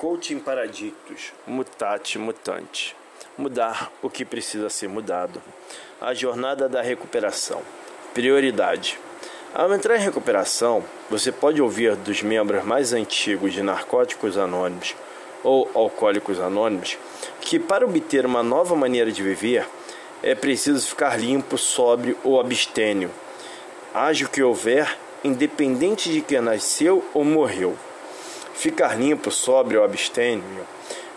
Coaching Paradictus, Mutate Mutante. Mudar o que precisa ser mudado. A jornada da recuperação. Prioridade. Ao entrar em recuperação, você pode ouvir dos membros mais antigos de Narcóticos Anônimos ou Alcoólicos Anônimos que para obter uma nova maneira de viver é preciso ficar limpo, sóbrio ou abstênio. Haja o que houver, independente de quem nasceu ou morreu. Ficar limpo, sóbrio ou abstêmio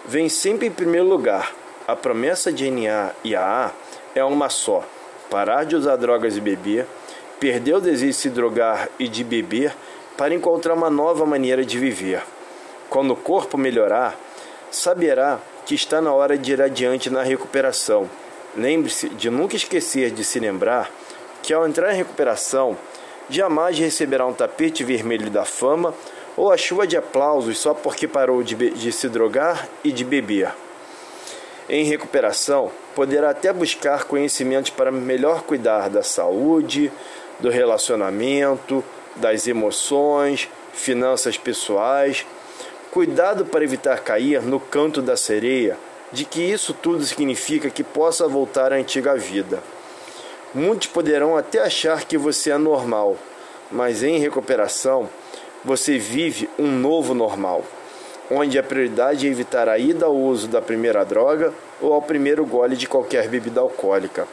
vem sempre em primeiro lugar. A promessa de NA e AA é uma só: parar de usar drogas e beber, perder o desejo de se drogar e de beber para encontrar uma nova maneira de viver. Quando o corpo melhorar, saberá que está na hora de ir adiante na recuperação. Lembre-se de nunca esquecer de se lembrar que ao entrar em recuperação, jamais receberá um tapete vermelho da fama ou a chuva de aplausos só porque parou de, de se drogar e de beber. Em recuperação, poderá até buscar conhecimentos para melhor cuidar da saúde, do relacionamento, das emoções, finanças pessoais. Cuidado para evitar cair no canto da sereia, de que isso tudo significa que possa voltar à antiga vida. Muitos poderão até achar que você é normal, mas em recuperação, você vive um novo normal, onde a prioridade é evitar a ida ao uso da primeira droga ou ao primeiro gole de qualquer bebida alcoólica.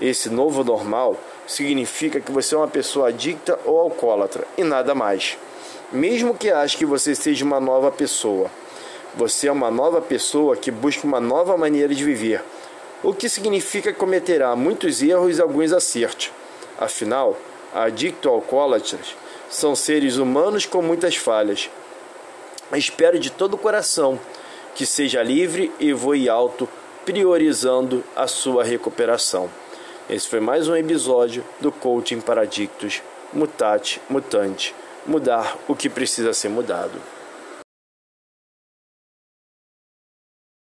Esse novo normal significa que você é uma pessoa adicta ou alcoólatra e nada mais. Mesmo que ache que você seja uma nova pessoa, você é uma nova pessoa que busca uma nova maneira de viver, o que significa que cometerá muitos erros e alguns acertos. Afinal, adicto ou alcoólatras são seres humanos com muitas falhas. Espero de todo o coração que seja livre e voe alto, priorizando a sua recuperação. Esse foi mais um episódio do Coaching Paradictus Mutate Mutante Mudar o que precisa ser mudado.